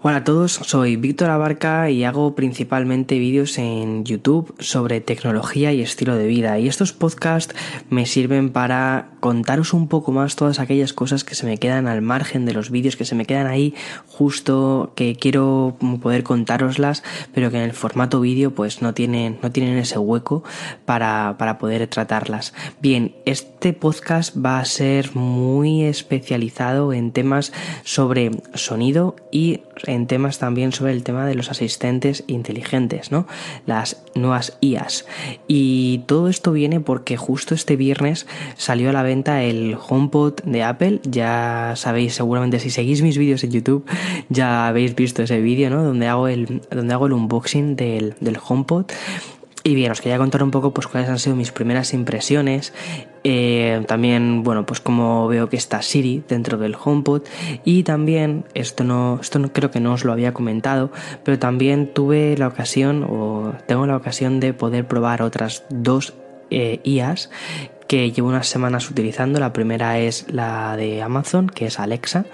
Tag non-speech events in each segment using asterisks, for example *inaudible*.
Hola a todos, soy Víctor Abarca y hago principalmente vídeos en YouTube sobre tecnología y estilo de vida. Y estos podcasts me sirven para contaros un poco más todas aquellas cosas que se me quedan al margen de los vídeos, que se me quedan ahí justo que quiero poder contároslas, pero que en el formato vídeo pues no tienen, no tienen ese hueco para, para poder tratarlas. Bien, este podcast va a ser muy especializado en temas sobre sonido y en temas también sobre el tema de los asistentes inteligentes, ¿no? Las nuevas IAS. Y todo esto viene porque justo este viernes salió a la venta el HomePod de Apple. Ya sabéis, seguramente si seguís mis vídeos en YouTube, ya habéis visto ese vídeo, ¿no? Donde hago el, donde hago el unboxing del, del HomePod. Y bien, os quería contar un poco pues cuáles han sido mis primeras impresiones. Eh, también, bueno, pues como veo que está Siri dentro del HomePod. Y también, esto no, esto no creo que no os lo había comentado, pero también tuve la ocasión, o tengo la ocasión de poder probar otras dos eh, IAs que llevo unas semanas utilizando. La primera es la de Amazon, que es Alexa,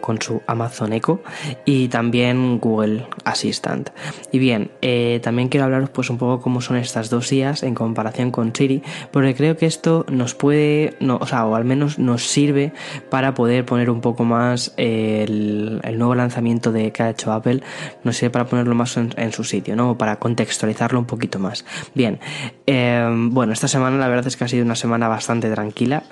con su Amazon Echo, y también Google Assistant. Y bien, eh, también quiero hablaros pues un poco cómo son estas dos IAs en comparación con Siri, porque creo que esto nos puede, no, o sea, o al menos nos sirve para poder poner un poco más el, nuevo lanzamiento de que ha hecho Apple, nos sirve para ponerlo más en, su sitio, ¿no? Para contextualizarlo un poquito más. Bien, eh, bueno, esta semana la verdad es que ha sido una semana bastante tranquila.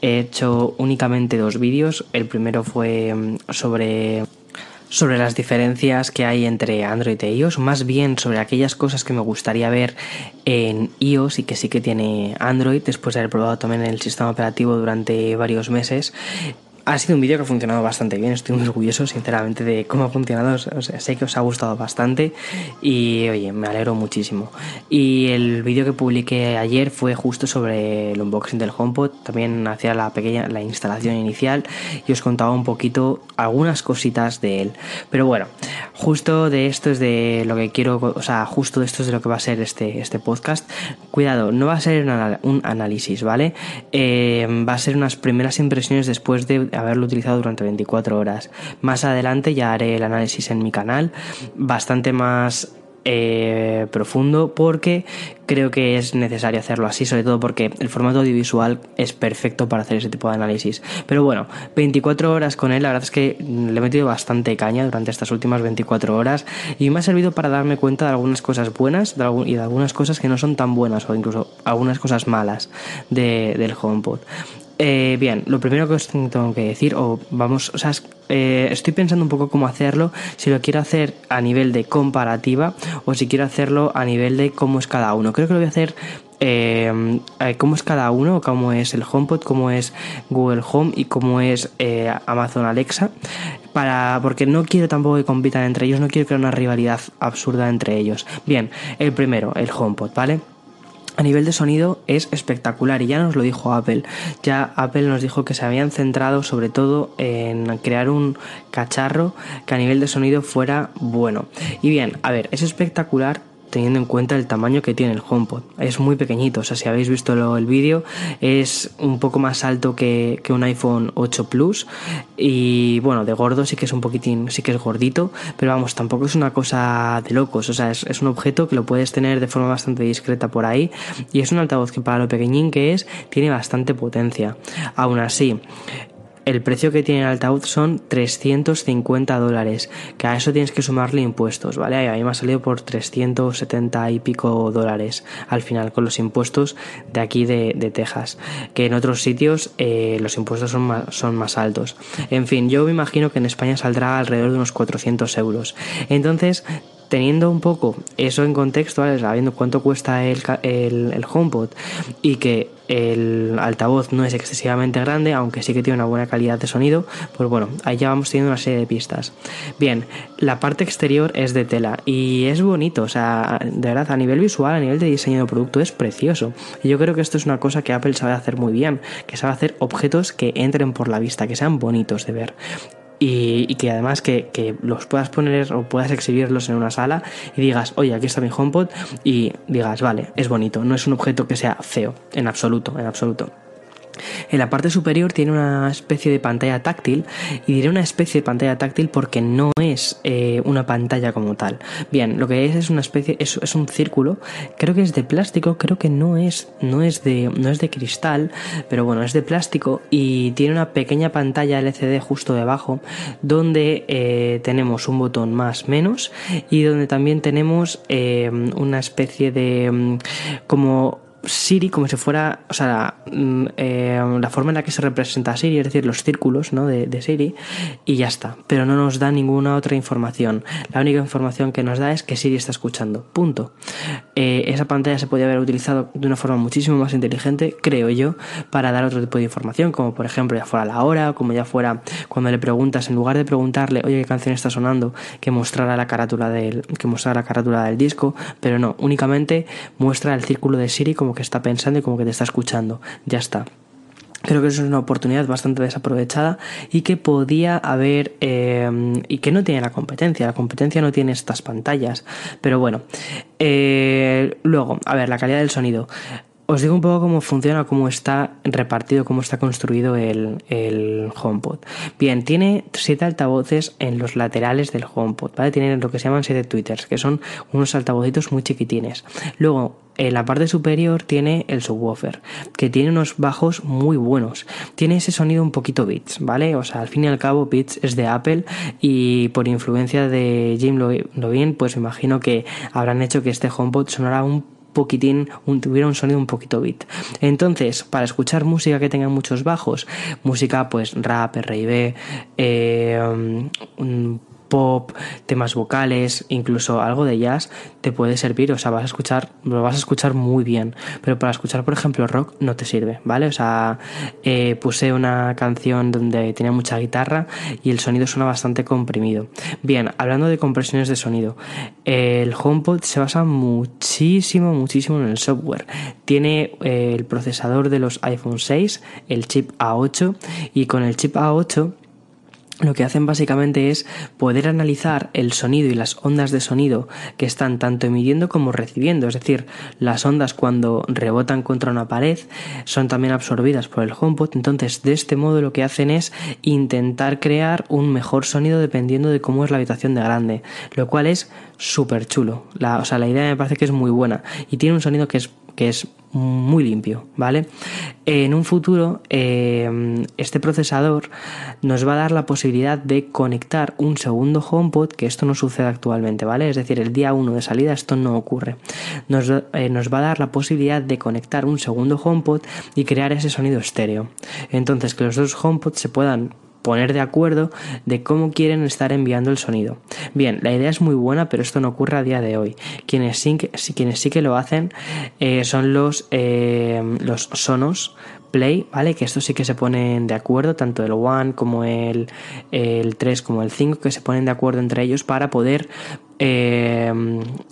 He hecho únicamente dos vídeos. El primero fue mm, sobre sobre las diferencias que hay entre Android e iOS, más bien sobre aquellas cosas que me gustaría ver en iOS y que sí que tiene Android, después de haber probado también el sistema operativo durante varios meses ha sido un vídeo que ha funcionado bastante bien, estoy muy orgulloso sinceramente de cómo ha funcionado, o sea, sé que os ha gustado bastante y oye, me alegro muchísimo. Y el vídeo que publiqué ayer fue justo sobre el unboxing del HomePod, también hacía la pequeña la instalación inicial y os contaba un poquito algunas cositas de él. Pero bueno, justo de esto es de lo que quiero, o sea, justo de esto es de lo que va a ser este, este podcast. Cuidado, no va a ser un, análisis, ¿vale? Eh, va a ser unas primeras impresiones después de haberlo utilizado durante 24 horas. Más adelante ya haré el análisis en mi canal, bastante más eh, profundo porque creo que es necesario hacerlo así, sobre todo porque el formato audiovisual es perfecto para hacer ese tipo de análisis. Pero bueno, 24 horas con él, la verdad es que le he metido bastante caña durante estas últimas 24 horas y me ha servido para darme cuenta de algunas cosas buenas y de algunas cosas que no son tan buenas o incluso algunas cosas malas del HomePod. Eh, bien, lo primero que os tengo que decir, o vamos, o sea, eh, estoy pensando un poco cómo hacerlo, si lo quiero hacer a nivel de comparativa o si quiero hacerlo a nivel de cómo es cada uno. Creo que lo voy a hacer eh, cómo es cada uno, cómo es el HomePod, cómo es Google Home y cómo es Amazon Alexa, para, porque no quiero tampoco que compitan entre ellos, no quiero crear una rivalidad absurda entre ellos. Bien, el primero, el HomePod, ¿vale? A nivel de sonido es espectacular y ya nos lo dijo Apple. Ya Apple nos dijo que se habían centrado sobre todo en crear un cacharro que a nivel de sonido fuera bueno. Y bien, a ver, es espectacular teniendo en cuenta el tamaño que tiene el HomePod. Es muy pequeñito, o sea, si habéis visto el vídeo, es un poco más alto que, un iPhone 8 Plus y bueno, de gordo sí que es un poquitín, sí que es gordito, pero vamos, tampoco es una cosa de locos, o sea, es, es un objeto que lo puedes tener de forma bastante discreta por ahí y es un altavoz que para lo pequeñín que es, tiene bastante potencia. Aún así, el precio que tiene el altavoz son 350 dólares, que a eso tienes que sumarle impuestos, ¿vale? A mí me ha salido por 370 y pico dólares al final con los impuestos de aquí de, Texas, que en otros sitios eh, los impuestos son más, son más altos. En fin, yo me imagino que en España saldrá alrededor de unos 400 euros. Entonces, teniendo un poco eso en contexto, sabiendo cuánto cuesta el, el, HomePod y que el altavoz no es excesivamente grande, aunque sí que tiene una buena calidad de sonido, pues bueno, ahí ya vamos teniendo una serie de pistas. Bien, la parte exterior es de tela y es bonito, o sea, de verdad, a nivel visual, a nivel de diseño de producto es precioso. Y yo creo que esto es una cosa que Apple sabe hacer muy bien, que sabe hacer objetos que entren por la vista, que sean bonitos de ver y, que además que, los puedas poner o puedas exhibirlos en una sala y digas, oye, aquí está mi HomePod y digas, vale, es bonito, no es un objeto que sea feo, en absoluto, en absoluto. En la parte superior tiene una especie de pantalla táctil y diré una especie de pantalla táctil porque no es eh, una pantalla como tal. Bien, lo que es es una especie, es, un círculo, creo que es de plástico, creo que no es, no es de, no es de cristal, pero bueno, es de plástico y tiene una pequeña pantalla LCD justo debajo donde eh, tenemos un botón más menos y donde también tenemos eh, una especie de mm, como Siri como si fuera, o sea, mm, eh, la forma en la que se representa Siri, es decir, los círculos ¿no? de, Siri, y ya está. Pero no nos da ninguna otra información. La única información que nos da es que Siri está escuchando. Punto. Eh, esa pantalla se podría haber utilizado de una forma muchísimo más inteligente, creo yo, para dar otro tipo de información, como por ejemplo ya fuera la hora, como ya fuera cuando le preguntas, en lugar de preguntarle, oye, ¿qué canción está sonando? que mostrara la carátula del, que mostrara la carátula del disco, pero no, únicamente muestra el círculo de Siri como que está pensando y como que te está escuchando. Ya está. Creo que eso es una oportunidad bastante desaprovechada y que podía haber eh, y que no tiene la competencia. La competencia no tiene estas pantallas. Pero bueno, eh, luego, a ver, la calidad del sonido. Os digo un poco cómo funciona, cómo está repartido, cómo está construido el, HomePod. Bien, tiene siete altavoces en los laterales del HomePod, ¿vale? Tiene lo que se llaman siete tweeters, que son unos altavocitos muy chiquitines. Luego, en la parte superior tiene el subwoofer, que tiene unos bajos muy buenos. Tiene ese sonido un poquito Beats, ¿vale? O sea, al fin y al cabo Beats es de Apple y por influencia de Jim Lovin, pues me imagino que habrán hecho que este HomePod sonara un poquitín, tuviera un sonido un poquito beat. Entonces, para escuchar música que tenga muchos bajos, música pues rap, R&B, eh, pop, temas vocales, incluso algo de jazz, te puede servir, o sea, vas a escuchar, lo vas a escuchar muy bien, pero para escuchar, por ejemplo, rock no te sirve, ¿vale? O sea, eh, puse una canción donde tenía mucha guitarra y el sonido suena bastante comprimido. Bien, hablando de compresiones de sonido, el HomePod se basa muchísimo, muchísimo en el software. Tiene eh, el procesador de los iPhone 6, el chip A8, y con el chip A8 lo que hacen básicamente es poder analizar el sonido y las ondas de sonido que están tanto emitiendo como recibiendo. Es decir, las ondas cuando rebotan contra una pared son también absorbidas por el HomePod. Entonces, de este modo lo que hacen es intentar crear un mejor sonido dependiendo de cómo es la habitación de grande. Lo cual es súper chulo. O sea, la idea me parece que es muy buena. Y tiene un sonido que es que es muy limpio, ¿vale? En un futuro, eh, este procesador nos va a dar la posibilidad de conectar un segundo HomePod, que esto no sucede actualmente, ¿vale? Es decir, el día 1 de salida esto no ocurre. Nos, eh, nos va a dar la posibilidad de conectar un segundo HomePod y crear ese sonido estéreo. Entonces, que los dos HomePods se puedan poner de acuerdo de cómo quieren estar enviando el sonido. Bien, la idea es muy buena, pero esto no ocurre a día de hoy. Quienes sí que, lo hacen eh, son los, eh, los Sonos Play, ¿vale? Que estos sí que se ponen de acuerdo, tanto el One como el, el 3 como el 5, que se ponen de acuerdo entre ellos para poder eh,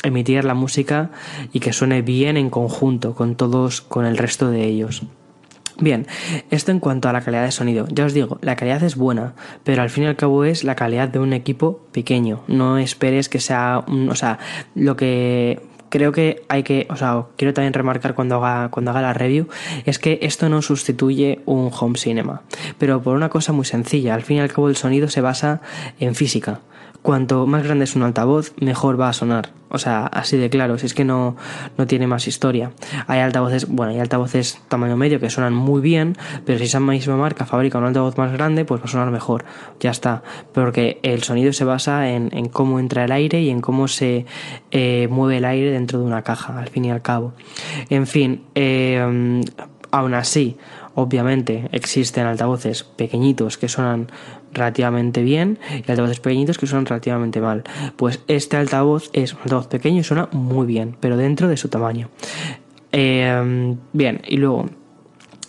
emitir la música y que suene bien en conjunto con todos, con el resto de ellos. Bien, esto en cuanto a la calidad de sonido. Ya os digo, la calidad es buena, pero al fin y al cabo es la calidad de un equipo pequeño. No esperes que sea, o sea, lo que creo que hay que, o sea, quiero también remarcar cuando haga, cuando haga la review, es que esto no sustituye un home cinema, pero por una cosa muy sencilla, al fin y al cabo el sonido se basa en física cuanto más grande es un altavoz, mejor va a sonar. O sea, así de claro, si es que no, no tiene más historia. Hay altavoces, bueno, hay altavoces tamaño medio que suenan muy bien, pero si esa misma marca fabrica un altavoz más grande, pues va a sonar mejor. Ya está. Porque el sonido se basa en, cómo entra el aire y en cómo se eh, mueve el aire dentro de una caja, al fin y al cabo. En fin, eh, aún así, obviamente existen altavoces pequeñitos que suenan relativamente bien y altavoces pequeñitos que suenan relativamente mal. Pues este altavoz es un altavoz pequeño y suena muy bien, pero dentro de su tamaño. Em, bien, y luego,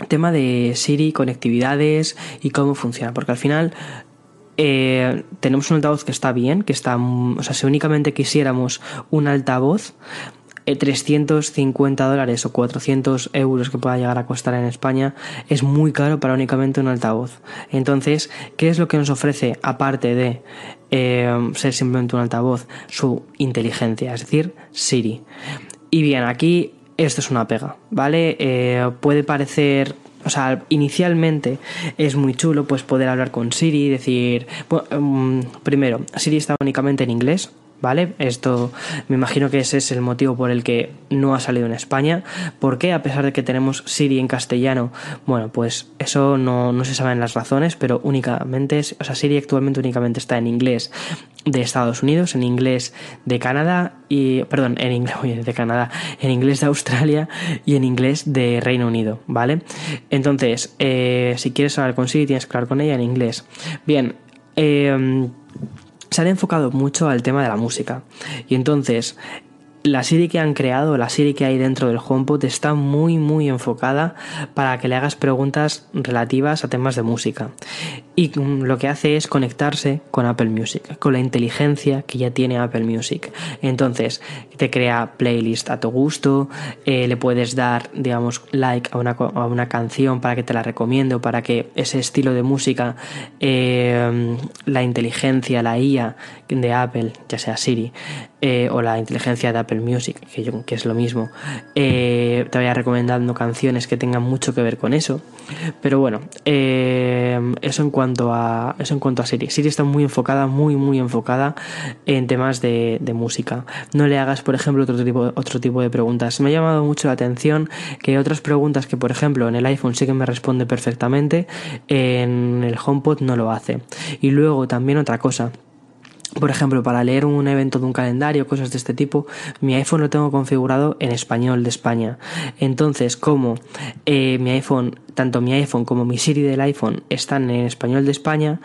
tema de Siri, conectividades y cómo funciona, porque al final eh, tenemos un altavoz que está bien, que está, o sea, si únicamente quisiéramos un altavoz, 350 dólares o 400 euros que pueda llegar a costar en España es muy caro para únicamente un altavoz. Entonces, ¿qué es lo que nos ofrece aparte de eh, ser simplemente un altavoz? Su inteligencia, es decir, Siri. Y bien, aquí esto es una pega, ¿vale? Eh, puede parecer o sea, inicialmente es muy chulo pues poder hablar con Siri y decir, bueno, em, primero, Siri está únicamente en inglés, ¿vale? Esto me imagino que ese es el motivo por el que no ha salido en España. ¿Por qué? A pesar de que tenemos Siri en castellano, bueno, pues eso no, no se saben las razones, pero únicamente, o sea, Siri actualmente únicamente está en inglés de Estados Unidos, en inglés de Canadá y, perdón, en inglés *laughs* de Canadá, en inglés de Australia y en inglés de Reino Unido, ¿vale? Entonces, eh, si quieres hablar con Siri, tienes que hablar con ella en inglés. Bien, eh, se han enfocado mucho al tema de la música. Y entonces, la Siri que han creado, la Siri que hay dentro del HomePod está muy muy enfocada para que le hagas preguntas relativas a temas de música. Y lo que hace es conectarse con Apple Music, con la inteligencia que ya tiene Apple Music. Entonces, te crea playlist a tu gusto, eh, le puedes dar, digamos, like a una, a una, canción para que te la recomiende o para que ese estilo de música, eh, la inteligencia, la IA de Apple, ya sea Siri, eh, o la inteligencia de Apple Music, que, es lo mismo, eh, te vaya recomendando canciones que tengan mucho que ver con eso. Pero bueno, eh, eso en cuanto a eso en cuanto a Siri. Siri está muy enfocada, muy muy enfocada en temas de, de música. No le hagas, por ejemplo, otro tipo, otro tipo de preguntas. Me ha llamado mucho la atención que otras preguntas que, por ejemplo, en el iPhone sí que me responde perfectamente, en el HomePod no lo hace. Y luego también otra cosa por ejemplo, para leer un evento de un calendario, cosas de este tipo, mi iPhone lo tengo configurado en español de España. Entonces, como eh, mi iPhone, tanto mi iPhone como mi Siri del iPhone están en español de España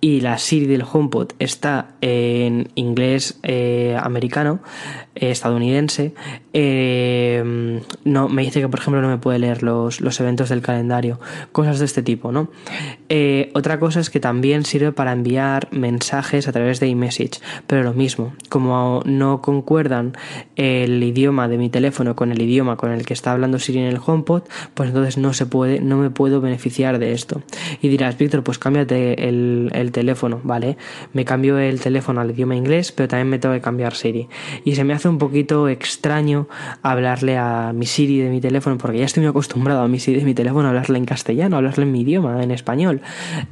y la Siri del HomePod está en inglés eh, americano, eh, estadounidense, no me dice que, por ejemplo, no me puede leer los, los eventos del calendario, cosas de este tipo, ¿no? otra cosa es que también sirve para enviar mensajes a través de email pero lo mismo, como no concuerdan el idioma de mi teléfono con el idioma con el que está hablando Siri en el HomePod, pues entonces no se puede, no me puedo beneficiar de esto. Y dirás, Víctor, pues cámbiate el, el teléfono, ¿vale? Me cambio el teléfono al idioma inglés, pero también me tengo que cambiar Siri. Y se me hace un poquito extraño hablarle a mi Siri de mi teléfono, porque ya estoy muy acostumbrado a mi Siri de mi teléfono hablarle en castellano, hablarle en mi idioma, en español.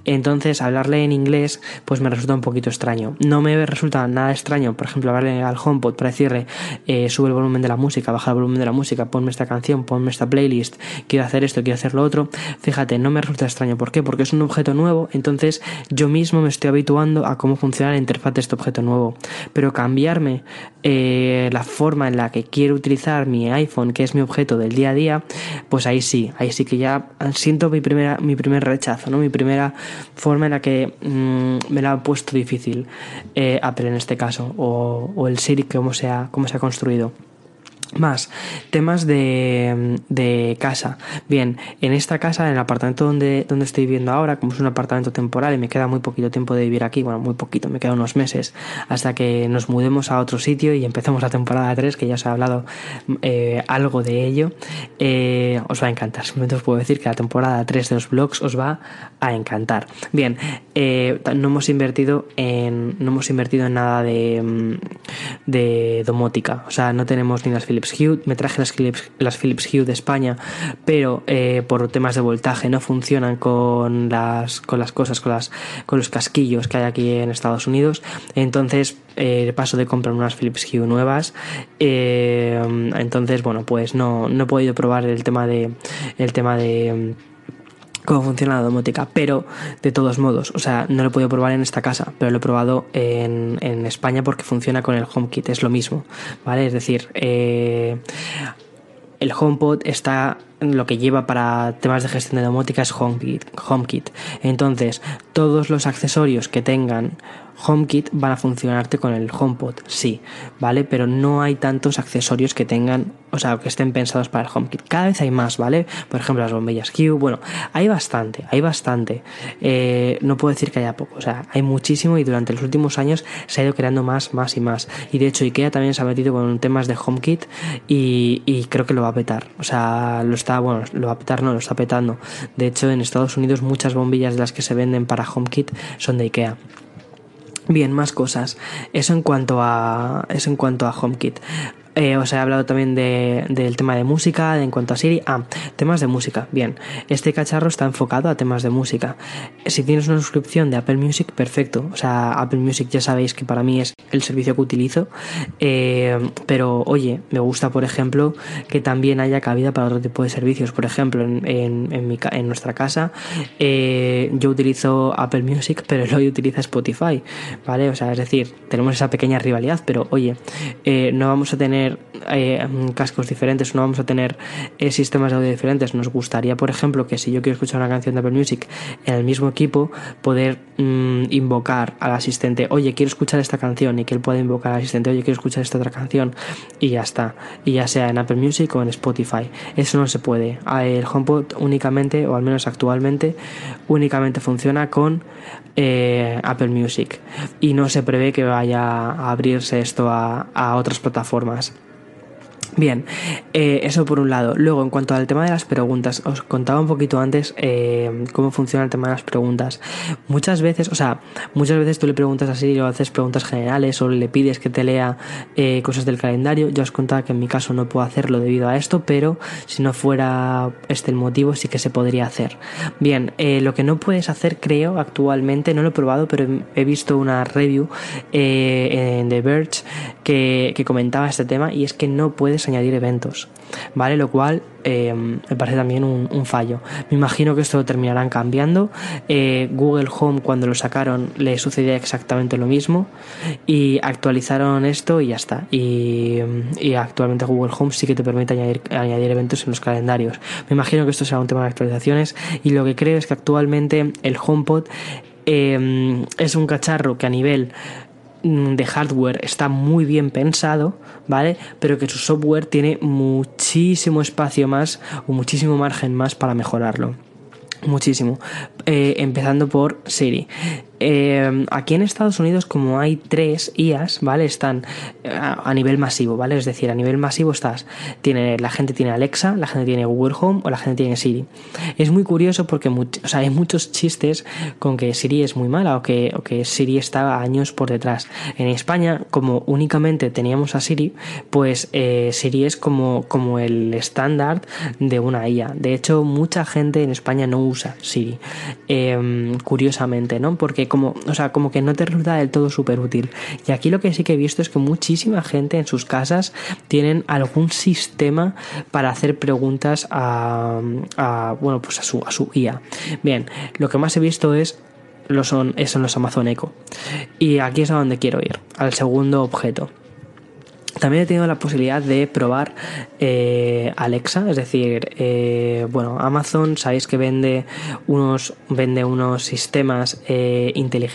Entonces, hablarle en inglés, pues me resulta un poquito extraño. No me me resulta nada extraño, por ejemplo, hablarle al HomePod para decirle eh, sube el volumen de la música, baja el volumen de la música, ponme esta canción, ponme esta playlist, quiero hacer esto, quiero hacer lo otro. Fíjate, no me resulta extraño. ¿Por qué? Porque es un objeto nuevo, entonces yo mismo me estoy habituando a cómo funciona la interfaz de este objeto nuevo. Pero cambiarme eh, la forma en la que quiero utilizar mi iPhone, que es mi objeto del día a día, pues ahí sí, ahí sí que ya siento mi primera, mi primer rechazo, ¿no? Mi primera forma en la que mm, me la ha puesto difícil. Eh, Apple en este caso, o, el Siri, como se ha, cómo se ha construido. Más temas de, de, casa. Bien, en esta casa, en el apartamento donde, donde estoy viviendo ahora, como es un apartamento temporal y me queda muy poquito tiempo de vivir aquí, bueno, muy poquito, me queda unos meses, hasta que nos mudemos a otro sitio y empecemos la temporada 3, que ya os he hablado eh, algo de ello, eh, os va a encantar. Simplemente os puedo decir que la temporada 3 de los blogs os va a encantar. Bien, eh, no hemos invertido en no hemos invertido en nada de, de domótica, o sea, no tenemos ni las Philips Hue, me traje las Philips, las Philips Hue de España, pero eh, por temas de voltaje no funcionan con las, con las cosas, con, las, con los casquillos que hay aquí en Estados Unidos. Entonces, eh, paso de comprar unas Philips Hue nuevas. Eh, entonces, bueno, pues no, no he podido probar el tema de. El tema de cómo funciona la domótica, pero de todos modos, o sea, no lo he podido probar en esta casa, pero lo he probado en, España porque funciona con el HomeKit, es lo mismo, ¿vale? Es decir, eh, el HomePod está lo que lleva para temas de gestión de domótica es HomeKit, HomeKit. Entonces, todos los accesorios que tengan HomeKit van a funcionarte con el HomePod, sí, ¿vale? Pero no hay tantos accesorios que tengan, o sea, que estén pensados para el HomeKit. Cada vez hay más, ¿vale? Por ejemplo, las bombillas Q, bueno, hay bastante, hay bastante. Eh, no puedo decir que haya poco, o sea, hay muchísimo y durante los últimos años se ha ido creando más, más y más. Y de hecho, IKEA también se ha metido con temas de HomeKit y, y creo que lo va a petar. O sea, lo está, bueno, lo va a petar, no, lo está petando. De hecho, en Estados Unidos muchas bombillas de las que se venden para HomeKit son de IKEA. Bien, más cosas. Eso en cuanto a eso en cuanto a HomeKit. Eh, os he hablado también de, del tema de música, en cuanto a Siri. Ah, temas de música. Bien, este cacharro está enfocado a temas de música. Si tienes una suscripción de Apple Music, perfecto. O sea, Apple Music ya sabéis que para mí es el servicio que utilizo. Eh, pero oye, me gusta, por ejemplo, que también haya cabida para otro tipo de servicios. Por ejemplo, en, en, nuestra casa, eh, yo utilizo Apple Music, pero *laughs* hoy utiliza Spotify. ¿Vale? O sea, es decir, tenemos esa pequeña rivalidad, pero oye, no vamos a tener eh, cascos diferentes, no vamos a tener eh, sistemas de audio diferentes. Nos gustaría, por ejemplo, que si yo quiero escuchar una canción de Apple Music en el mismo equipo, poder mm, invocar al asistente, oye, quiero escuchar esta canción, y que él pueda invocar al asistente, oye, quiero escuchar esta otra canción, y ya está. Y ya sea en Apple Music o en Spotify. Eso no se puede. El HomePod únicamente, o al menos actualmente, únicamente funciona con eh, Apple Music. Y no se prevé que vaya a abrirse esto a otras plataformas. Bien, eh, eso por un lado. Luego, en cuanto al tema de las preguntas, os contaba un poquito antes eh, cómo funciona el tema de las preguntas. Muchas veces, o sea, muchas veces tú le preguntas así o haces preguntas generales o le pides que te lea eh, cosas del calendario. Yo os contaba que en mi caso no puedo hacerlo debido a esto, pero si no fuera este el motivo, sí que se podría hacer. Bien, lo que no puedes hacer, creo, actualmente, no lo he probado, pero he visto una review en The Verge que, que comentaba este tema y es que no puedes añadir eventos, ¿vale? Lo cual eh, me parece también un, fallo. Me imagino que esto lo terminarán cambiando. Eh, Google Home cuando lo sacaron le sucedía exactamente lo mismo y actualizaron esto y ya está. Y, actualmente Google Home sí que te permite añadir, añadir eventos en los calendarios. Me imagino que esto será un tema de actualizaciones y lo que creo es que actualmente el HomePod eh, es un cacharro que a nivel de hardware está muy bien pensado, ¿vale? Pero que su software tiene muchísimo espacio más o muchísimo margen más para mejorarlo. Muchísimo. Eh, empezando por Siri. Eh, aquí en Estados Unidos, como hay tres IAs, ¿vale? Están eh, a, nivel masivo, ¿vale? Es decir, a nivel masivo estás. Tiene, la gente tiene Alexa, la gente tiene Google Home o la gente tiene Siri. Es muy curioso porque o sea, hay muchos chistes con que Siri es muy mala o que, o que Siri está años por detrás. En España, como únicamente teníamos a Siri, pues Siri es como, como el estándar de una IA. De hecho, mucha gente en España no usa Siri. Curiosamente, ¿no? Porque como, o sea, como que no te resulta del todo súper útil. Y aquí lo que sí que he visto es que muchísima gente en sus casas tienen algún sistema para hacer preguntas a, bueno, pues a su, a su IA. Bien, lo que más he visto es lo son, son los Amazon Echo. Y aquí es a donde quiero ir, al segundo objeto. También he tenido la posibilidad de probar eh, Alexa, es decir, eh, bueno, Amazon sabéis que vende unos vende unos sistemas eh,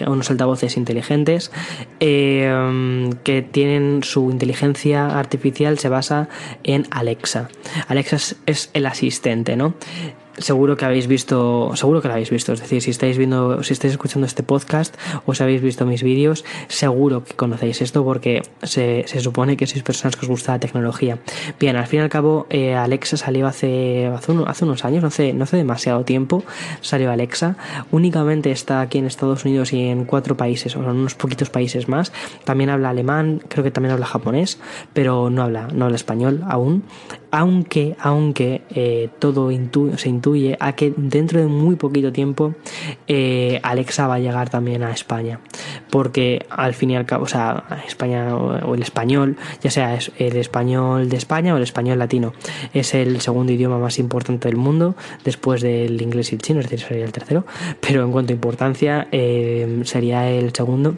unos altavoces inteligentes que tienen su inteligencia artificial se basa en Alexa. Alexa es el asistente, ¿no? Seguro que habéis visto, seguro que lo habéis visto, es decir, si estáis viendo, si estáis escuchando este podcast o si habéis visto mis vídeos, seguro que conocéis esto porque se, se supone que sois personas que os gusta la tecnología. Bien, al fin y al cabo, eh, Alexa salió hace, hace, unos años, no hace, no hace demasiado tiempo, salió Alexa, únicamente está aquí en Estados Unidos y en cuatro países, o en unos poquitos países más, también habla alemán, creo que también habla japonés, pero no habla, no habla español aún, aunque, aunque eh, todo se intuye a que dentro de muy poquito tiempo eh, Alexa va a llegar también a España, porque al fin y al cabo, o sea, España o el español, ya sea el español de España o el español latino, es el segundo idioma más importante del mundo después del inglés y el chino, es decir, sería el tercero, pero en cuanto a importancia eh, sería el segundo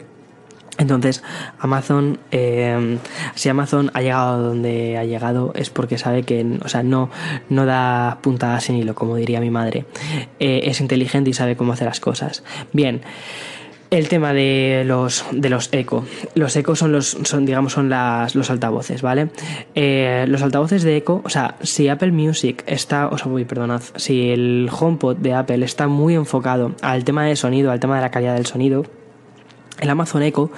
entonces, Amazon, eh, si Amazon ha llegado donde ha llegado es porque sabe que, o sea, no, no da puntadas sin hilo, como diría mi madre. Eh, es inteligente y sabe cómo hacer las cosas. Bien. El tema de los de los eco. Los eco son los son digamos son las los altavoces, ¿vale? Eh, los altavoces de eco, o sea, si Apple Music está, o sea, uy, perdonad, si el HomePod de Apple está muy enfocado al tema de sonido, al tema de la calidad del sonido, el Amazon Echo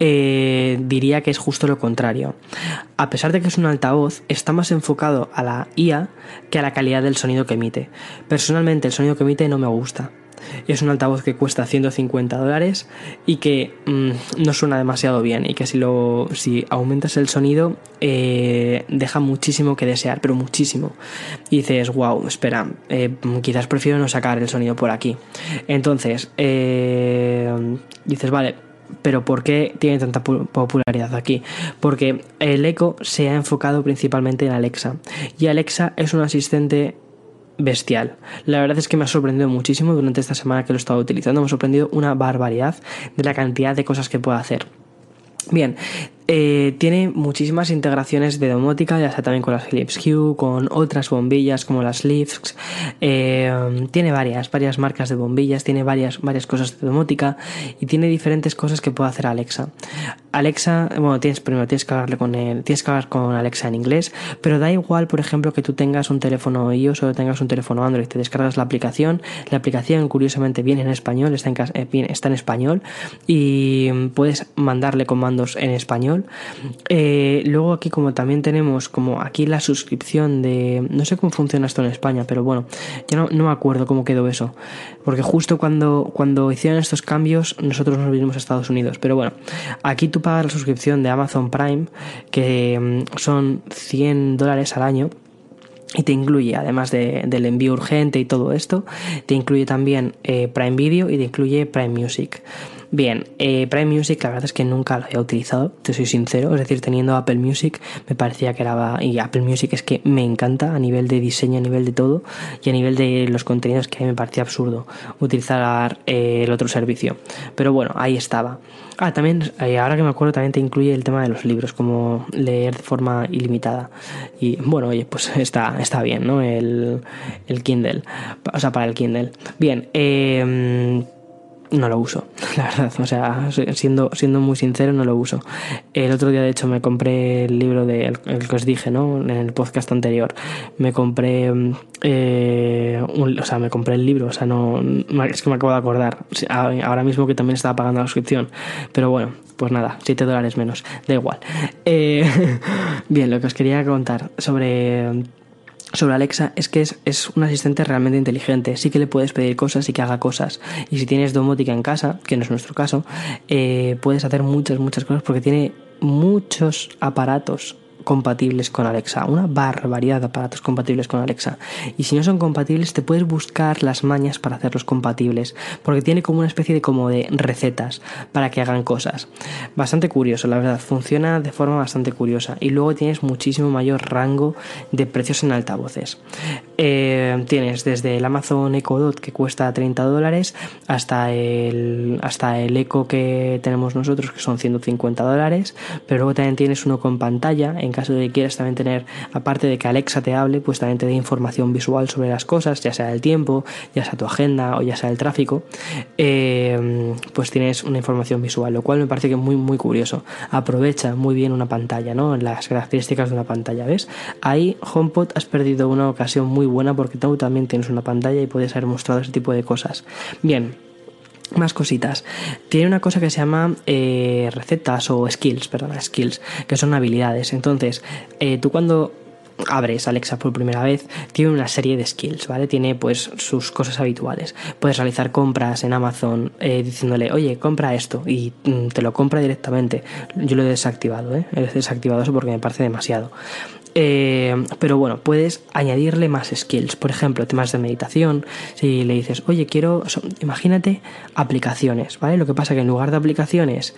eh, diría que es justo lo contrario. A pesar de que es un altavoz, está más enfocado a la IA que a la calidad del sonido que emite. Personalmente el sonido que emite no me gusta. Es un altavoz que cuesta 150 dólares y que mm, no suena demasiado bien y que si, lo, si aumentas el sonido eh, deja muchísimo que desear, pero muchísimo. Y dices, wow, espera, eh, quizás prefiero no sacar el sonido por aquí. Entonces, eh, dices, vale, pero ¿por qué tiene tanta popularidad aquí? Porque el Echo se ha enfocado principalmente en Alexa. Y Alexa es un asistente bestial. La verdad es que me ha sorprendido muchísimo durante esta semana que lo he estado utilizando. Me ha sorprendido una barbaridad de la cantidad de cosas que puede hacer. Bien, eh, tiene muchísimas integraciones de domótica, ya sea también con las Philips Hue, con otras bombillas como las Lifts. Eh, tiene varias, varias marcas de bombillas, tiene varias, varias cosas de domótica y tiene diferentes cosas que puede hacer Alexa. Alexa, bueno, tienes primero tienes que hablarle con él, tienes que hablar con Alexa en inglés, pero da igual, por ejemplo, que tú tengas un teléfono iOS o tengas un teléfono Android, te descargas la aplicación, la aplicación curiosamente viene en español, está en, eh, está en español y puedes mandarle comandos en español eh, luego aquí como también tenemos como aquí la suscripción de... No sé cómo funciona esto en España, pero bueno, ya no, me acuerdo cómo quedó eso. Porque justo cuando, cuando hicieron estos cambios nosotros nos vinimos a Estados Unidos. Pero bueno, aquí tú pagas la suscripción de Amazon Prime, que mm, son 100 dólares al año y te incluye, además del envío urgente y todo esto, te incluye también eh, Prime Video y te incluye Prime Music. Bien, eh, Prime Music la verdad es que nunca lo había utilizado, te soy sincero, es decir, teniendo Apple Music me parecía que era... Y Apple Music es que me encanta a nivel de diseño, a nivel de todo y a nivel de los contenidos que me parecía absurdo utilizar eh, el otro servicio. Pero bueno, ahí estaba. Ah, también, eh, ahora que me acuerdo, también te incluye el tema de los libros, como leer de forma ilimitada. Y bueno, oye, pues *laughs* está, está bien, ¿no? El, el Kindle, o sea, para el Kindle. Bien, eh no lo uso, *laughs* la verdad. O sea, siendo, siendo muy sincero, no lo uso. El otro día, de hecho, me compré el libro de el, que os dije, ¿no? En el podcast anterior. Me compré. Eh, o sea, me compré el libro. O sea, no. Es que me acabo de acordar. Ahora mismo que también estaba pagando la suscripción. Pero bueno, pues nada, 7 dólares menos. Da igual. Eh, *laughs* bien, lo que os quería contar sobre sobre Alexa es que es, un asistente realmente inteligente. Sí que le puedes pedir cosas y que haga cosas. Y si tienes domótica en casa, que no es nuestro caso, eh, puedes hacer muchas, muchas cosas porque tiene muchos aparatos compatibles con Alexa, una barbaridad de aparatos compatibles con Alexa. Y si no son compatibles, te puedes buscar las mañas para hacerlos compatibles, porque tiene como una especie de como de recetas para que hagan cosas. Bastante curioso, la verdad, funciona de forma bastante curiosa. Y luego tienes muchísimo mayor rango de precios en altavoces. Eh, tienes desde el Amazon Echo Dot que cuesta 30 dólares hasta el, hasta el Echo que tenemos nosotros que son 150 dólares, pero luego también tienes uno con pantalla en caso de que quieras también tener, aparte de que Alexa te hable, pues también te dé información visual sobre las cosas, ya sea el tiempo, ya sea tu agenda o ya sea el tráfico, eh, pues tienes una información visual, lo cual me parece que es muy, muy curioso. Aprovecha muy bien una pantalla, ¿no? Las características de una pantalla, ¿ves? Ahí HomePod has perdido una ocasión muy buena porque tú también tienes una pantalla y puedes haber mostrado ese tipo de cosas. Bien, más cositas. Tiene una cosa que se llama eh, recetas o skills, perdón, skills, que son habilidades. Entonces, eh, tú cuando abres Alexa por primera vez, tiene una serie de skills, ¿vale? Tiene pues sus cosas habituales. Puedes realizar compras en Amazon eh, diciéndole, oye, compra esto y mm, te lo compra directamente. Yo lo he desactivado, ¿eh? He desactivado eso porque me parece demasiado. Eh, pero bueno, puedes añadirle más skills. Por ejemplo, temas de meditación. Si le dices, oye, quiero. Imagínate aplicaciones, ¿vale? Lo que pasa que en lugar de aplicaciones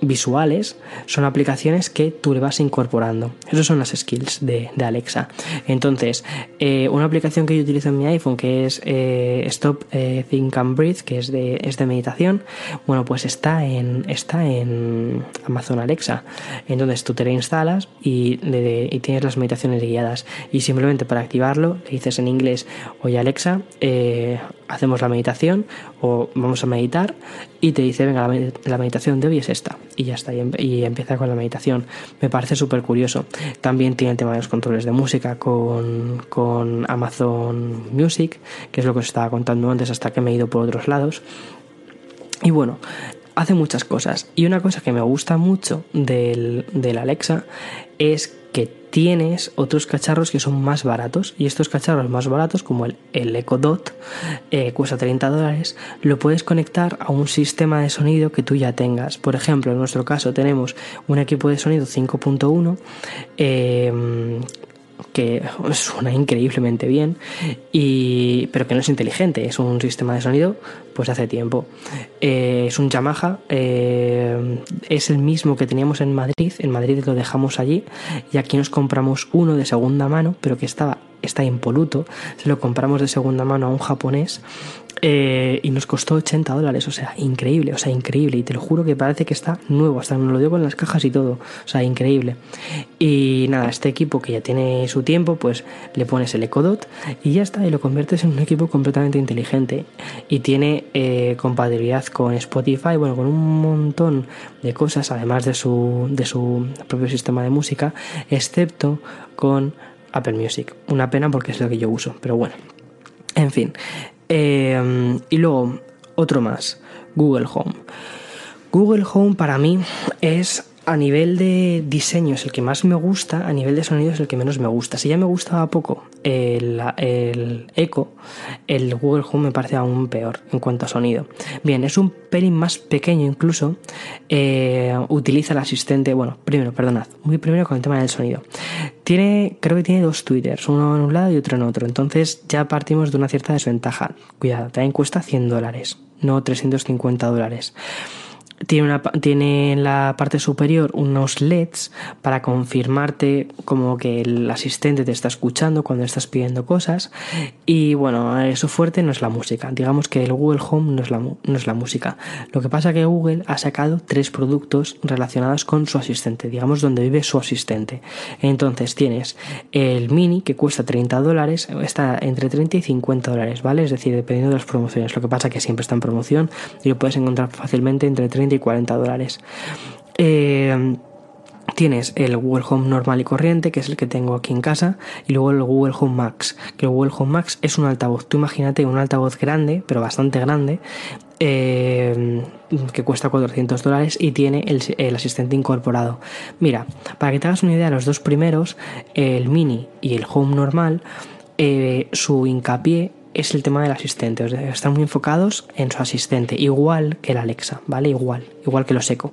visuales son aplicaciones que tú le vas incorporando. Esas son las skills de, Alexa. Entonces, eh, una aplicación que yo utilizo en mi iPhone que es eh, Stop eh, Think and Breathe, que es de, es de meditación, bueno, pues está en, está en Amazon Alexa. Entonces tú te la instalas y, y tienes las meditaciones guiadas. Y simplemente para activarlo le dices en inglés, oye Alexa, hacemos la meditación o vamos a meditar y te dice, venga, la, meditación de hoy es esta y ya está, y, empieza con la meditación. Me parece súper curioso. También tiene el tema de los controles de música con, con Amazon Music, que es lo que os estaba contando antes hasta que me he ido por otros lados. Y bueno, hace muchas cosas. Y una cosa que me gusta mucho del, del Alexa es tienes otros cacharros que son más baratos y estos cacharros más baratos como el, el Echo Dot eh, cuesta 30 dólares lo puedes conectar a un sistema de sonido que tú ya tengas. Por ejemplo en nuestro caso tenemos un equipo de sonido 5.1 eh, que suena increíblemente bien, y, pero que no es inteligente, es un sistema de sonido pues hace tiempo. Eh, es un Yamaha, eh, es el mismo que teníamos en Madrid, en Madrid lo dejamos allí y aquí nos compramos uno de segunda mano, pero que estaba está impoluto, se lo compramos de segunda mano a un japonés eh, y nos costó 80 dólares, o sea, increíble, o sea, increíble. Y te lo juro que parece que está nuevo, hasta nos lo dio con las cajas y todo, o sea, increíble. Y nada, este equipo que ya tiene su tiempo, pues le pones el Ecodot y ya está, y lo conviertes en un equipo completamente inteligente. Y tiene eh, compatibilidad con Spotify, bueno, con un montón de cosas, además de su, de su propio sistema de música, excepto con Apple Music. Una pena porque es lo que yo uso, pero bueno. En fin, Em, y luego, otro más, Google Home. Google Home para mí es a nivel de diseño es el que más me gusta, a nivel de sonido es el que menos me gusta. Si ya me gustaba poco el, el Echo, el Google Home me parece aún peor en cuanto a sonido. Bien, es un pelín más pequeño incluso, eh, utiliza el asistente, bueno, primero, perdonad, muy primero con el tema del sonido. Tiene, creo que tiene dos tweeters, uno en un lado y otro en otro, entonces ya partimos de una cierta desventaja. Cuidado, también cuesta 100 dólares, no 350 dólares. Tiene, una, tiene en la parte superior unos LEDs para confirmarte como que el asistente te está escuchando cuando estás pidiendo cosas. Y bueno, su fuerte no es la música. Digamos que el Google Home no es la, no es la música. Lo que pasa que Google ha sacado tres productos relacionados con su asistente, digamos donde vive su asistente. Entonces tienes el Mini que cuesta 30 dólares, está entre 30 y 50 dólares, ¿vale? Es decir, dependiendo de las promociones. Lo que pasa que siempre está en promoción y lo puedes encontrar fácilmente entre 30 y 40 dólares. Eh, tienes el Google Home normal y corriente, que es el que tengo aquí en casa, y luego el Google Home Max, que el Google Home Max es un altavoz. Tú imagínate un altavoz grande, pero bastante grande, eh, que cuesta 400 dólares y tiene el, asistente incorporado. Mira, para que te hagas una idea, los dos primeros, el Mini y el Home normal, eh, su hincapié es el tema del asistente. están muy enfocados en su asistente, igual que el Alexa, ¿vale? Igual, igual que los Echo.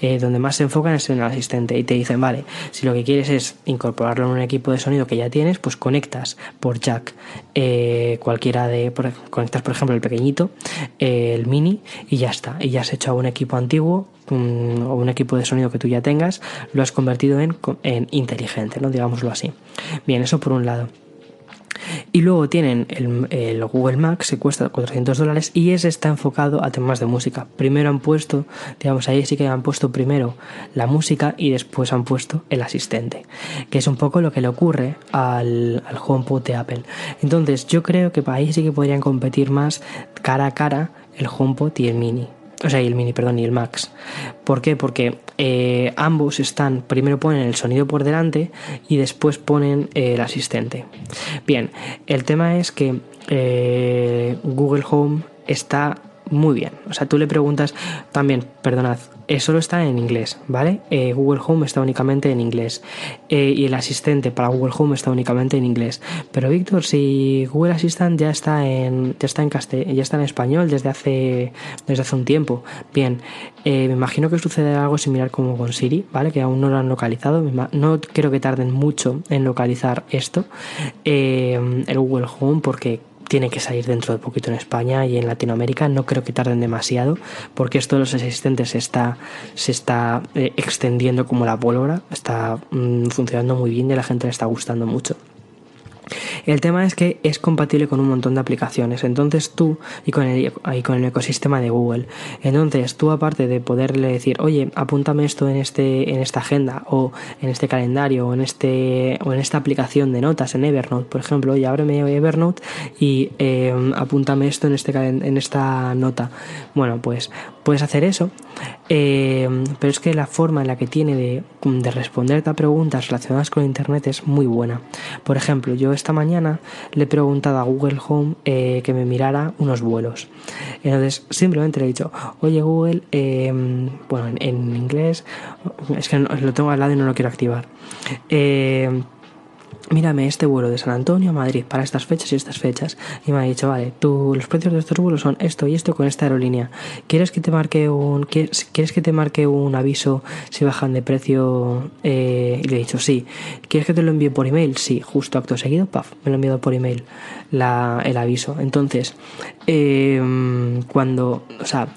Eh, donde más se enfocan es en el asistente y te dicen, vale, si lo que quieres es incorporarlo en un equipo de sonido que ya tienes, pues conectas por jack eh, cualquiera de, conectas por ejemplo el pequeñito, eh, el mini y ya está. Y ya has hecho a un equipo antiguo o un equipo de sonido que tú ya tengas, lo has convertido en, en inteligente, ¿no? Digámoslo así. Bien, eso por un lado. Y luego tienen el, Google Max, que cuesta 400 dólares y ese está enfocado a temas de música. Primero han puesto, digamos, ahí sí que han puesto primero la música y después han puesto el asistente, que es un poco lo que le ocurre al, al HomePod de Apple. Entonces yo creo que ahí sí que podrían competir más cara a cara el HomePod y el Mini o sea, y el mini, perdón, y el max. ¿Por qué? Porque eh, ambos están, primero ponen el sonido por delante y después ponen eh, el asistente. Bien, el tema es que eh, Google Home está muy bien. O sea, tú le preguntas también, perdonad, eh, solo está en inglés, ¿vale? Eh, Google Home está únicamente en inglés eh, y el asistente para Google Home está únicamente en inglés. Pero Víctor, si Google Assistant ya está en ya está en ya está en español desde hace desde hace un tiempo. Bien, me imagino que sucede algo similar como con Siri, ¿vale? Que aún no lo han localizado. No creo que tarden mucho en localizar esto, el Google Home, porque tiene que salir dentro de poquito en España y en Latinoamérica. No creo que tarden demasiado porque esto de los asistentes se está, se está eh, extendiendo como la pólvora, está mm, funcionando muy bien y a la gente le está gustando mucho. El tema es que es compatible con un montón de aplicaciones, entonces tú y con el, con el ecosistema de Google. Entonces tú aparte de poderle decir, oye, apúntame esto en este en esta agenda o en este calendario o en este o en esta aplicación de notas en Evernote, por ejemplo, oye, ábreme Evernote y em, apúntame esto en este en esta nota. Bueno, pues puedes hacer eso Eh, pero es que la forma en la que tiene de, de responderte a preguntas relacionadas con Internet es muy buena. Por ejemplo, yo esta mañana le he preguntado a Google Home eh, que me mirara unos vuelos. Entonces, simplemente le he dicho, oye Google, em, bueno, en, inglés, es que lo tengo al lado y no lo quiero activar. Eh, mírame este vuelo de San Antonio a Madrid para estas fechas y estas fechas. Y me ha dicho, vale, tú, los precios de estos vuelos son esto y esto con esta aerolínea. ¿Quieres que te marque un, quieres, que te marque un aviso si bajan de precio? Eh, y le he dicho, sí. ¿Quieres que te lo envíe por email? Sí, justo acto seguido, paf, me lo he enviado por email el aviso. Entonces, eh, cuando, o sea,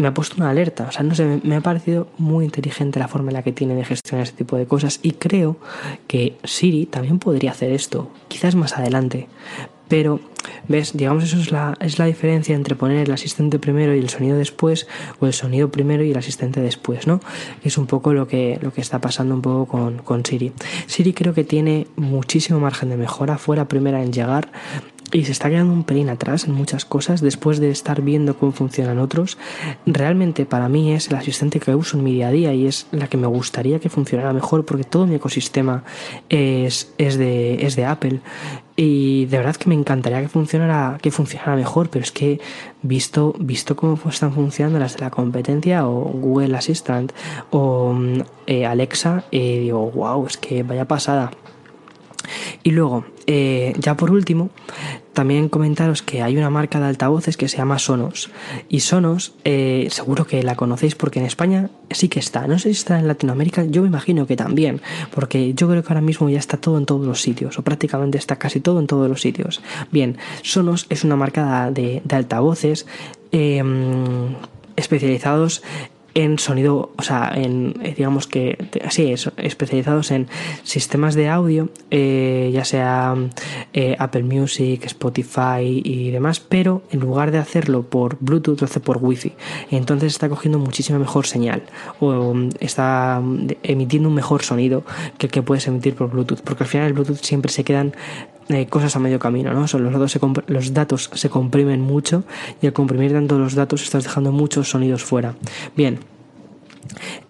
me ha puesto una alerta. O sea, no sé, me ha parecido muy inteligente la forma en la que tiene de gestionar este tipo de cosas y creo que Siri también podría hacer esto, quizás más adelante. Pero, ¿ves? Digamos, eso es la, es la diferencia entre poner el asistente primero y el sonido después, o el sonido primero y el asistente después, ¿no? Es un poco lo que, lo que está pasando un poco con, con Siri. Siri creo que tiene muchísimo margen de mejora, fuera primera en llegar y se está quedando un pelín atrás en muchas cosas después de estar viendo cómo funcionan otros. Realmente para mí es el asistente que uso en mi día a día y es la que me gustaría que funcionara mejor porque todo mi ecosistema es, es, de, es de Apple. Y de verdad que me encantaría que funcionara, que funcionara mejor, pero es que visto, visto cómo están funcionando las de la competencia o Google Assistant o eh, Alexa, eh, digo, wow, es que vaya pasada. Y luego, eh, ya por último, también comentaros que hay una marca de altavoces que se llama Sonos. Y Sonos, eh, seguro que la conocéis porque en España sí que está. No sé si está en Latinoamérica, yo me imagino que también, porque yo creo que ahora mismo ya está todo en todos los sitios, o prácticamente está casi todo en todos los sitios. Bien, Sonos es una marca de, altavoces. Em, especializados en sonido, o sea, en eh, digamos que así es, especializados en sistemas de audio, eh, ya sea eh, Apple Music, Spotify y demás, pero en lugar de hacerlo por Bluetooth lo hace por Wi-Fi. Entonces está cogiendo muchísima mejor señal o mm, está mm, emitiendo un mejor sonido que el que puedes emitir por Bluetooth, porque al final el Bluetooth siempre se quedan cosas a medio camino, ¿no? Son los datos, se los datos se comprimen mucho y al comprimir tanto los datos estás dejando muchos sonidos fuera. Bien,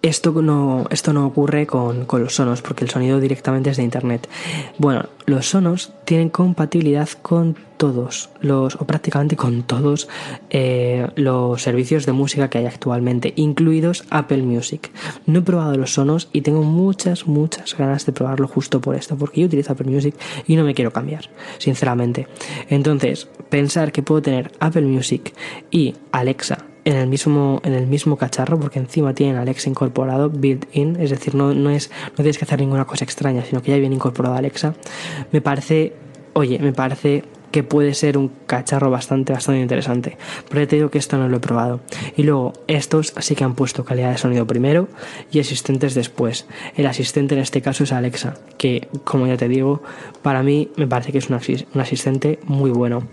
esto no, esto no ocurre con, los sonos porque el sonido directamente es de internet. Bueno, los sonos tienen compatibilidad con todos los, o prácticamente con todos eh, los servicios de música que hay actualmente, incluidos Apple Music. No he probado los sonos y tengo muchas, muchas ganas de probarlo justo por esto, porque yo utilizo Apple Music y no me quiero cambiar, sinceramente. Entonces, pensar que puedo tener Apple Music y Alexa en el mismo, en el mismo cacharro, porque encima tienen Alexa incorporado, built-in, es decir, no, no, es, no tienes que hacer ninguna cosa extraña, sino que ya viene incorporado Alexa, me parece, oye, me parece que puede ser un cacharro bastante, bastante interesante. Pero ya te digo que esto no lo he probado. Y luego, estos sí que han puesto calidad de sonido primero y asistentes después. El asistente en este caso es Alexa, que como ya te digo, para mí me parece que es un, asistente muy bueno.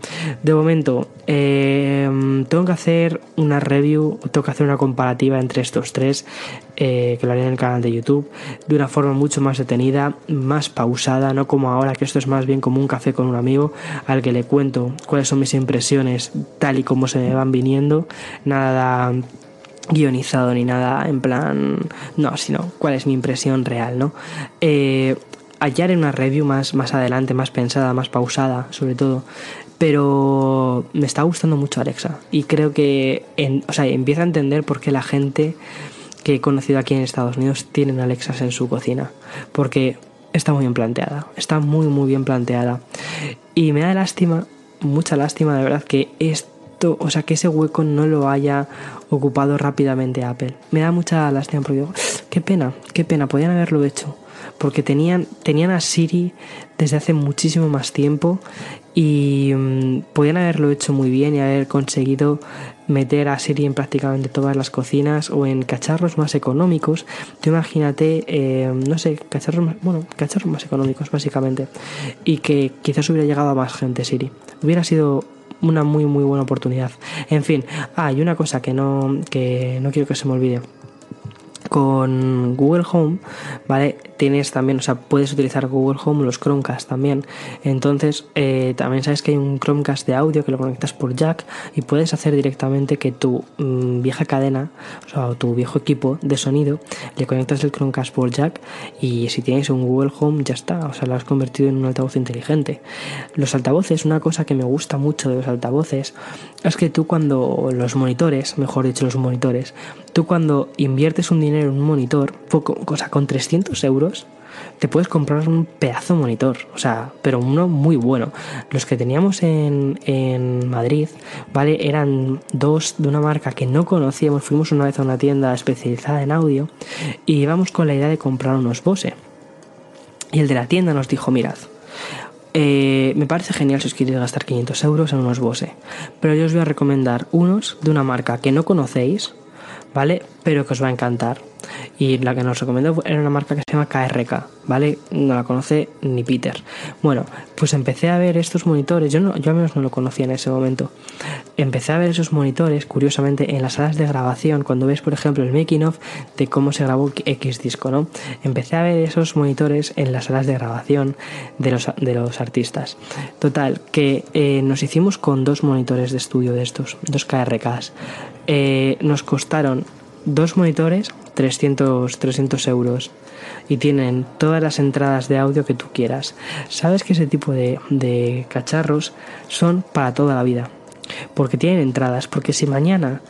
De momento, em, tengo que hacer una review, tengo que hacer una comparativa entre estos tres, eh, que lo haré en el canal de YouTube, de una forma mucho más detenida, más pausada, no como ahora, que esto es más bien como un café con un amigo, al que le cuento cuáles son mis impresiones tal y como se me van viniendo, nada guionizado ni nada en plan, no, sino cuál es mi impresión real, ¿no? Eh, en una review más, más adelante, más pensada, más pausada, sobre todo. Pero me está gustando mucho Alexa y creo que, en, o sea, empieza a entender por qué la gente que he conocido aquí en Estados Unidos tienen Alexas en su cocina. Porque está muy bien planteada, está muy muy bien planteada. Y me da lástima, mucha lástima de verdad que esto, o sea, que ese hueco no lo haya ocupado rápidamente Apple. Me da mucha lástima porque digo, qué pena, qué pena, podían haberlo hecho. Porque tenían, tenían a Siri desde hace muchísimo más tiempo y mm, podían haberlo hecho muy bien y haber conseguido meter a Siri en prácticamente todas las cocinas o en cacharros más económicos. Tú imagínate, eh, no sé, cacharros más, bueno, cacharros más económicos básicamente. Y que quizás hubiera llegado a más gente Siri. Hubiera sido una muy muy buena oportunidad. En fin, hay una cosa que no, que no quiero que se me olvide. Con Google Home, ¿vale? Tienes también, o sea, puedes utilizar Google Home, los Chromecast también. Entonces, eh, también sabes que hay un Chromecast de audio que lo conectas por jack y puedes hacer directamente que tu mm, vieja cadena, o sea, tu viejo equipo de sonido, le conectas el Chromecast por jack y si tienes un Google Home ya está, o sea, lo has convertido en un altavoz inteligente. Los altavoces, una cosa que me gusta mucho de los altavoces es que tú cuando los monitores, mejor dicho los monitores, tú cuando inviertes un dinero en un monitor, poco, cosa con 300 euros, te puedes comprar un pedazo de monitor, o sea, pero uno muy bueno. Los que teníamos en, en, Madrid, ¿vale? Eran dos de una marca que no conocíamos. Fuimos una vez a una tienda especializada en audio y íbamos con la idea de comprar unos Bose. Y el de la tienda nos dijo, mirad, eh, me parece genial si os queréis gastar 500 euros en unos Bose, pero yo os voy a recomendar unos de una marca que no conocéis, ¿vale? Pero que os va a encantar. Y la que nos recomendó era una marca que se llama KRK, ¿vale? No la conoce ni Peter. Bueno, pues empecé a ver estos monitores, yo, no, yo al menos no lo conocía en ese momento. Empecé a ver esos monitores, curiosamente, en las salas de grabación, cuando ves, por ejemplo, el making of de cómo se grabó X disco, ¿no? Empecé a ver esos monitores en las salas de grabación de los, de los artistas. Total, que eh, nos hicimos con dos monitores de estudio de estos, dos KRKs. Eh, nos costaron dos monitores 300, 300 euros y tienen todas las entradas de audio que tú quieras. Sabes que ese tipo de, cacharros son para toda la vida porque tienen entradas, porque si mañana,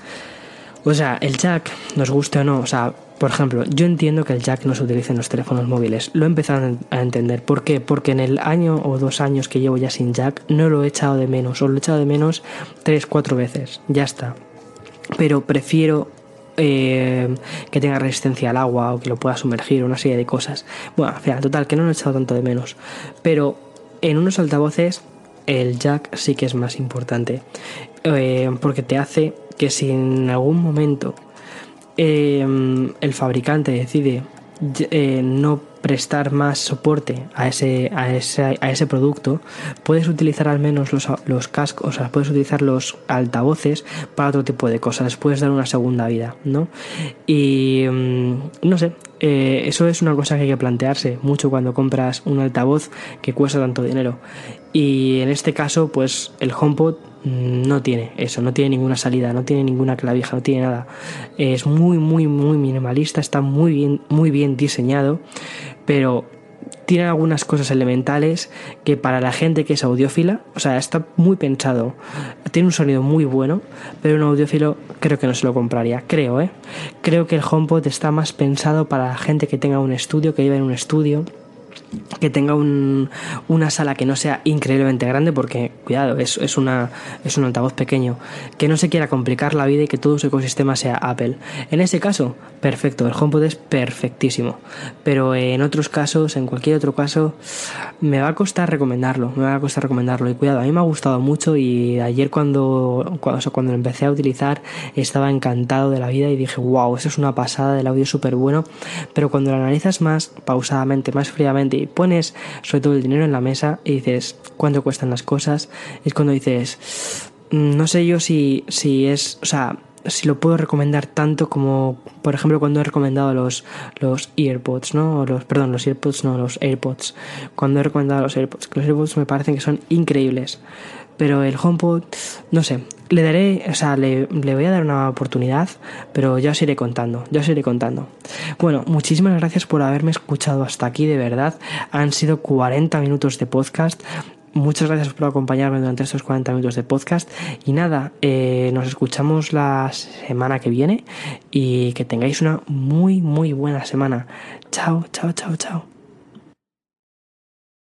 o sea, el jack, nos guste o no, o sea, por ejemplo, yo entiendo que el jack no se utiliza en los teléfonos móviles. Lo he empezado a entender. ¿Por qué? Porque en el año o dos años que llevo ya sin jack, no lo he echado de menos. O lo he echado de menos tres, cuatro veces. Ya está. Pero prefiero eh, que tenga resistencia al agua o que lo pueda sumergir, una serie de cosas. Bueno, al total, que no lo he echado tanto de menos. Pero en unos altavoces el jack sí que es más importante. Eh, porque te hace que si en algún momento eh, el fabricante decide no prestar más soporte a ese, a ese, a ese producto, puedes utilizar al menos los, los cascos, o sea, puedes utilizar los altavoces para otro tipo de cosas, puedes dar una segunda vida, ¿no? Y mm, no sé, eh, eso es una cosa que hay que plantearse mucho cuando compras un altavoz que cuesta tanto dinero. Y en este caso, pues el HomePod no tiene eso, no tiene ninguna salida, no tiene ninguna clavija, no tiene nada. Es muy, muy, muy minimalista, está muy bien, muy bien diseñado, pero tiene algunas cosas elementales que para la gente que es audiófila, o sea, está muy pensado. Tiene un sonido muy bueno, pero un audiófilo creo que no se lo compraría. Creo, ¿eh? Creo que el HomePod está más pensado para la gente que tenga un estudio, que vive en un estudio que tenga un, una sala que no sea increíblemente grande, porque, cuidado, es, es, una, es un altavoz pequeño, que no se quiera complicar la vida y que todo su ecosistema sea Apple. En ese caso, perfecto, el HomePod es perfectísimo, pero en otros casos, en cualquier otro caso, me va a costar recomendarlo, me va a costar recomendarlo. Y cuidado, a mí me ha gustado mucho y ayer cuando, cuando, cuando lo empecé a utilizar estaba encantado de la vida y dije, wow, eso es una pasada, del audio súper bueno, pero cuando lo analizas más pausadamente, más fríamente, pones sobre todo el dinero en la mesa y dices cuánto cuestan las cosas, es cuando dices, mm, no sé yo si, si es, o sea, si lo puedo recomendar tanto como, por ejemplo, cuando he recomendado los, los AirPods, ¿no? los, perdón, los AirPods, no, los AirPods. Cuando he recomendado los AirPods, los AirPods me parecen que son increíbles. Pero el HomePod, no sé, le daré, o sea, le, voy a dar una oportunidad, pero ya os iré contando, ya os iré contando. Bueno, muchísimas gracias por haberme escuchado hasta aquí, de verdad. Han sido 40 minutos de podcast. Muchas gracias por acompañarme durante estos 40 minutos de podcast. Y nada, eh, nos escuchamos la semana que viene y que tengáis una muy, muy buena semana. Chao, chao, chao, chao.